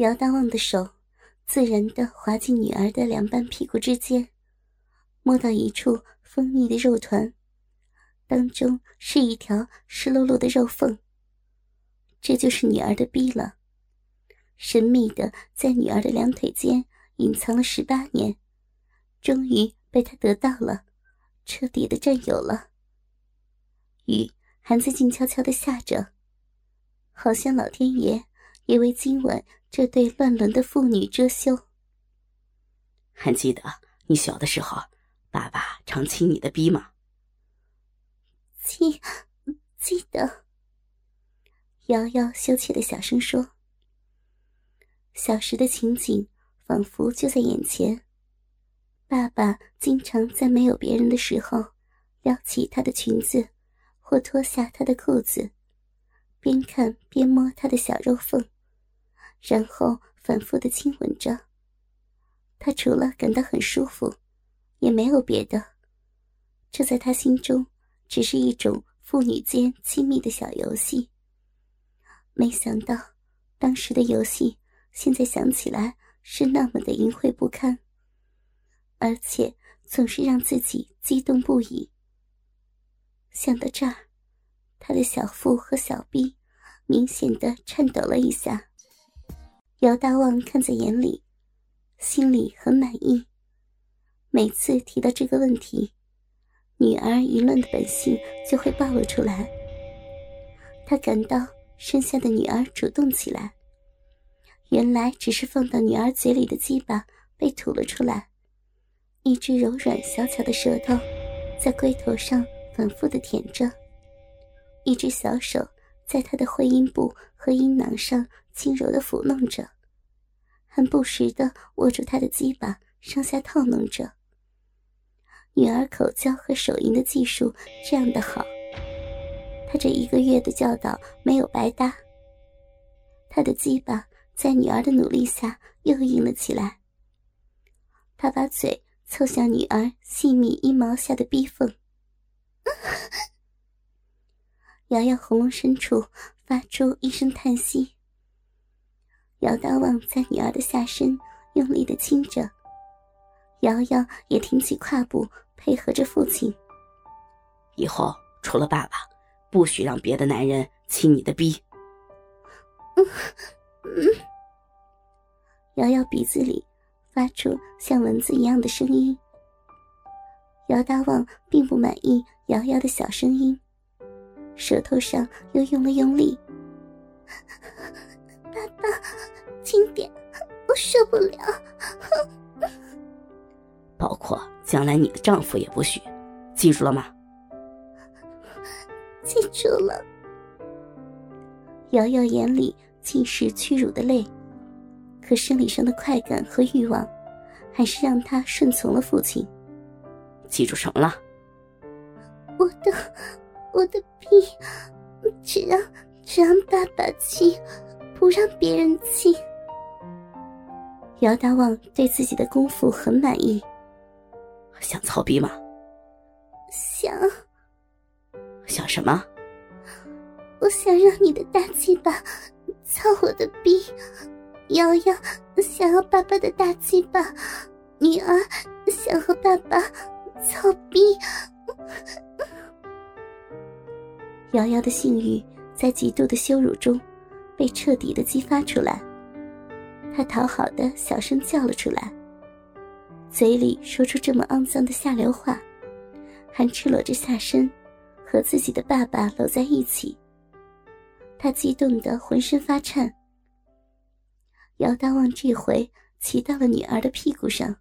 姚大旺的手自然地滑进女儿的两半屁股之间，摸到一处丰腻的肉团，当中是一条湿漉漉的肉缝。这就是女儿的逼了，神秘的在女儿的两腿间隐藏了十八年，终于被他得到了，彻底的占有了。雨还在静悄悄的下着，好像老天爷也为今晚。这对乱伦的妇女遮羞。还记得你小的时候，爸爸常亲你的逼吗？记，记得。瑶瑶羞怯的小声说：“小时的情景仿佛就在眼前。爸爸经常在没有别人的时候，撩起她的裙子，或脱下她的裤子，边看边摸她的小肉缝。”然后反复的亲吻着，他除了感到很舒服，也没有别的。这在他心中只是一种父女间亲密的小游戏。没想到，当时的游戏现在想起来是那么的淫秽不堪，而且总是让自己激动不已。想到这儿，他的小腹和小臂明显的颤抖了一下。姚大旺看在眼里，心里很满意。每次提到这个问题，女儿愚乱的本性就会暴露出来。他感到生下的女儿主动起来，原来只是放到女儿嘴里的鸡巴被吐了出来，一只柔软小巧的舌头在龟头上反复的舔着，一只小手在他的会阴部和阴囊上。轻柔的抚弄着，还不时的握住他的鸡巴，上下套弄着。女儿口交和手淫的技术这样的好，他这一个月的教导没有白搭。他的鸡巴在女儿的努力下又硬了起来。他把嘴凑向女儿细密阴毛下的逼缝，瑶瑶喉咙深处发出一声叹息。姚大旺在女儿的下身用力的亲着，瑶瑶也挺起胯部配合着父亲。以后除了爸爸，不许让别的男人亲你的逼。嗯嗯。瑶瑶鼻子里发出像蚊子一样的声音。姚大旺并不满意瑶瑶的小声音，舌头上又用了用力。轻点，我受不了。包括将来你的丈夫也不许，记住了吗？记住了。瑶瑶眼里尽是屈辱的泪，可生理上的快感和欲望，还是让她顺从了父亲。记住什么了？我的，我的屁，只让只让爸爸亲。不让别人亲。姚大旺对自己的功夫很满意。想操逼吗？想。想什么？我想让你的大鸡巴操我的逼。瑶瑶想要爸爸的大鸡巴，女儿想和爸爸操逼。瑶瑶的性欲在极度的羞辱中。被彻底的激发出来，他讨好的小声叫了出来，嘴里说出这么肮脏的下流话，还赤裸着下身，和自己的爸爸搂在一起。他激动的浑身发颤。姚大旺这回骑到了女儿的屁股上，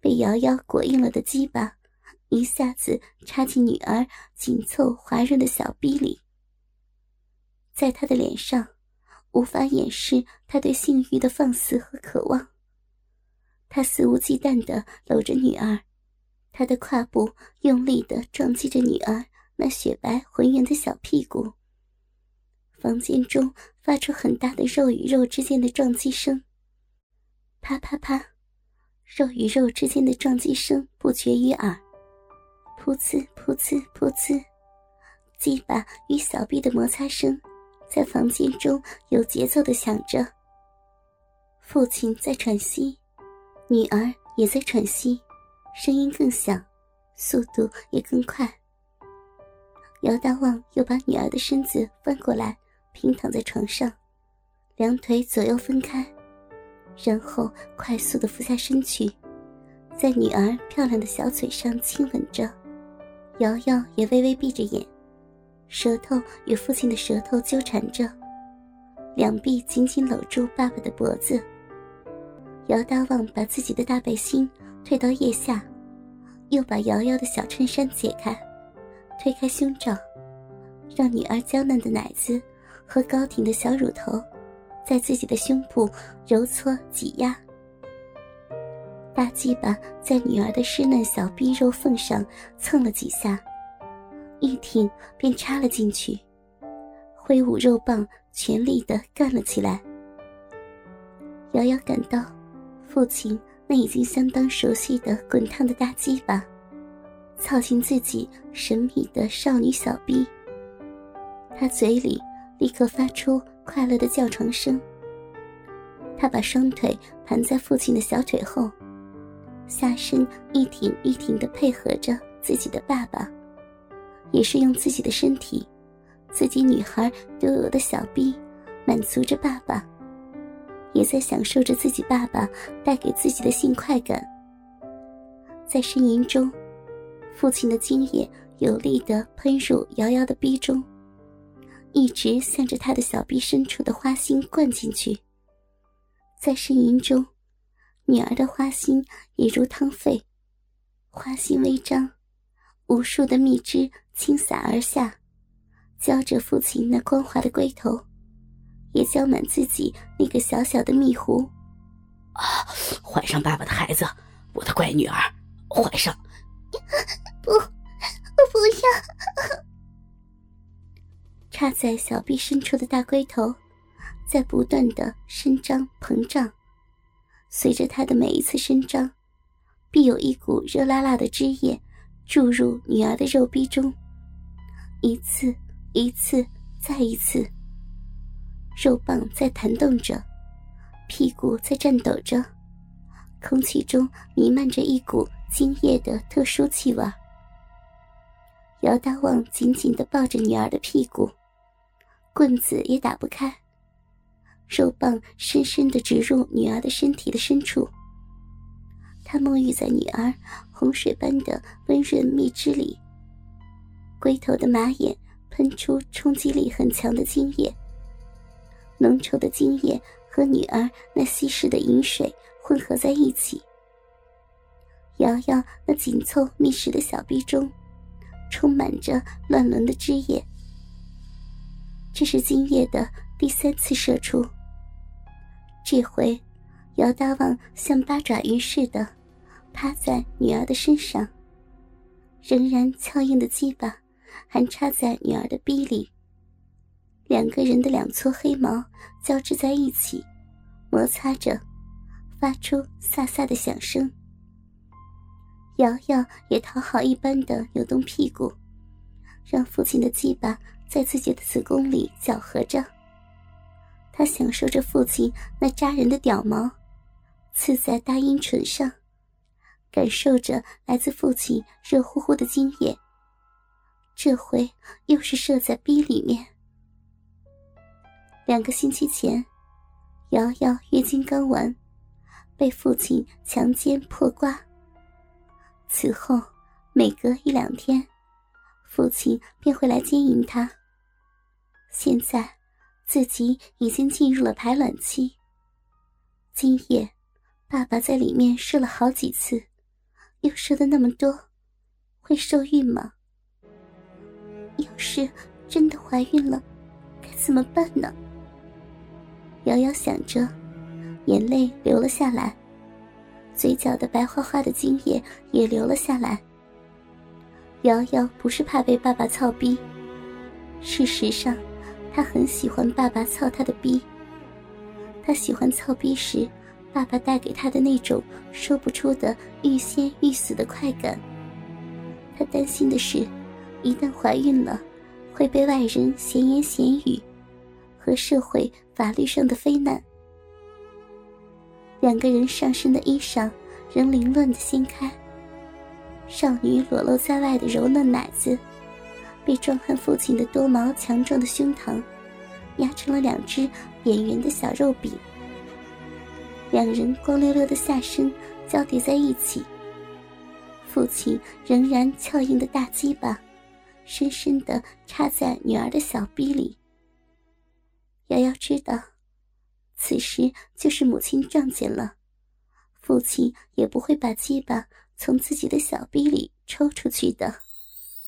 被瑶瑶裹硬了的鸡巴，一下子插进女儿紧凑滑润的小逼里。在他的脸上，无法掩饰他对性欲的放肆和渴望。他肆无忌惮地搂着女儿，他的胯部用力地撞击着女儿那雪白浑圆的小屁股。房间中发出很大的肉与肉之间的撞击声，啪啪啪，肉与肉之间的撞击声不绝于耳，噗呲噗呲噗呲，鸡巴与小臂的摩擦声。在房间中有节奏的响着，父亲在喘息，女儿也在喘息，声音更响，速度也更快。姚大旺又把女儿的身子翻过来，平躺在床上，两腿左右分开，然后快速的俯下身去，在女儿漂亮的小嘴上亲吻着。瑶瑶也微微闭着眼，舌头与父亲的舌头纠缠着，两臂紧紧搂住爸爸的脖子。姚大旺把自己的大背心推到腋下，又把瑶瑶的小衬衫解开，推开胸罩，让女儿娇嫩的奶子和高挺的小乳头在自己的胸部揉搓挤压。大鸡巴在女儿的湿嫩小臂肉缝上蹭了几下，一挺便插了进去，挥舞肉棒，全力的干了起来。瑶瑶感到，父亲那已经相当熟悉的滚烫的大鸡巴，操进自己神秘的少女小臂。她嘴里立刻发出快乐的叫床声。她把双腿盘在父亲的小腿后。下身一挺一挺的配合着自己的爸爸，也是用自己的身体，自己女孩独有的小臂，满足着爸爸，也在享受着自己爸爸带给自己的性快感。在呻吟中，父亲的精液有力的喷入瑶瑶的逼中，一直向着他的小臂深处的花心灌进去。在呻吟中。女儿的花心也如汤沸，花心微张，无数的蜜汁倾洒而下，浇着父亲那光滑的龟头，也浇满自己那个小小的蜜壶。啊！怀上爸爸的孩子，我的乖女儿，怀上！不，我不要！插在小臂深处的大龟头，在不断的伸张膨胀。随着他的每一次伸张，必有一股热辣辣的汁液注入女儿的肉壁中，一次一次再一次。肉棒在弹动着，屁股在颤抖着，空气中弥漫着一股精液的特殊气味。姚大旺紧紧地抱着女儿的屁股，棍子也打不开。肉棒深深的植入女儿的身体的深处，他沐浴在女儿洪水般的温润蜜汁里。龟头的马眼喷出冲击力很强的精液，浓稠的精液和女儿那稀释的饮水混合在一起。瑶瑶那紧凑密实的小臂中，充满着乱伦的汁液。这是精液的第三次射出。这回，姚大旺像八爪鱼似的趴在女儿的身上，仍然俏硬的鸡巴还插在女儿的逼里。两个人的两撮黑毛交织在一起，摩擦着，发出飒飒的响声。瑶瑶也讨好一般的扭动屁股，让父亲的鸡巴在自己的子宫里搅和着。他享受着父亲那扎人的屌毛，刺在大阴唇上，感受着来自父亲热乎乎的精液。这回又是射在逼里面。两个星期前，瑶瑶月经刚完，被父亲强奸破瓜。此后每隔一两天，父亲便会来奸淫她。现在。自己已经进入了排卵期。今夜，爸爸在里面射了好几次，又射的那么多，会受孕吗？要是真的怀孕了，该怎么办呢？瑶瑶想着，眼泪流了下来，嘴角的白花花的精液也流了下来。瑶瑶不是怕被爸爸操逼，事实上。她很喜欢爸爸操她的逼。她喜欢操逼时，爸爸带给她的那种说不出的欲仙欲死的快感。他担心的是，一旦怀孕了，会被外人闲言闲语，和社会法律上的非难。两个人上身的衣裳仍凌乱的掀开，少女裸露在外的柔嫩奶子，被壮汉父亲的多毛强壮的胸膛压成了两只扁圆的小肉饼。两人光溜溜的下身交叠在一起，父亲仍然翘硬的大鸡巴，深深的插在女儿的小臂里。瑶瑶知道，此时就是母亲撞见了，父亲也不会把鸡巴从自己的小臂里抽出去的。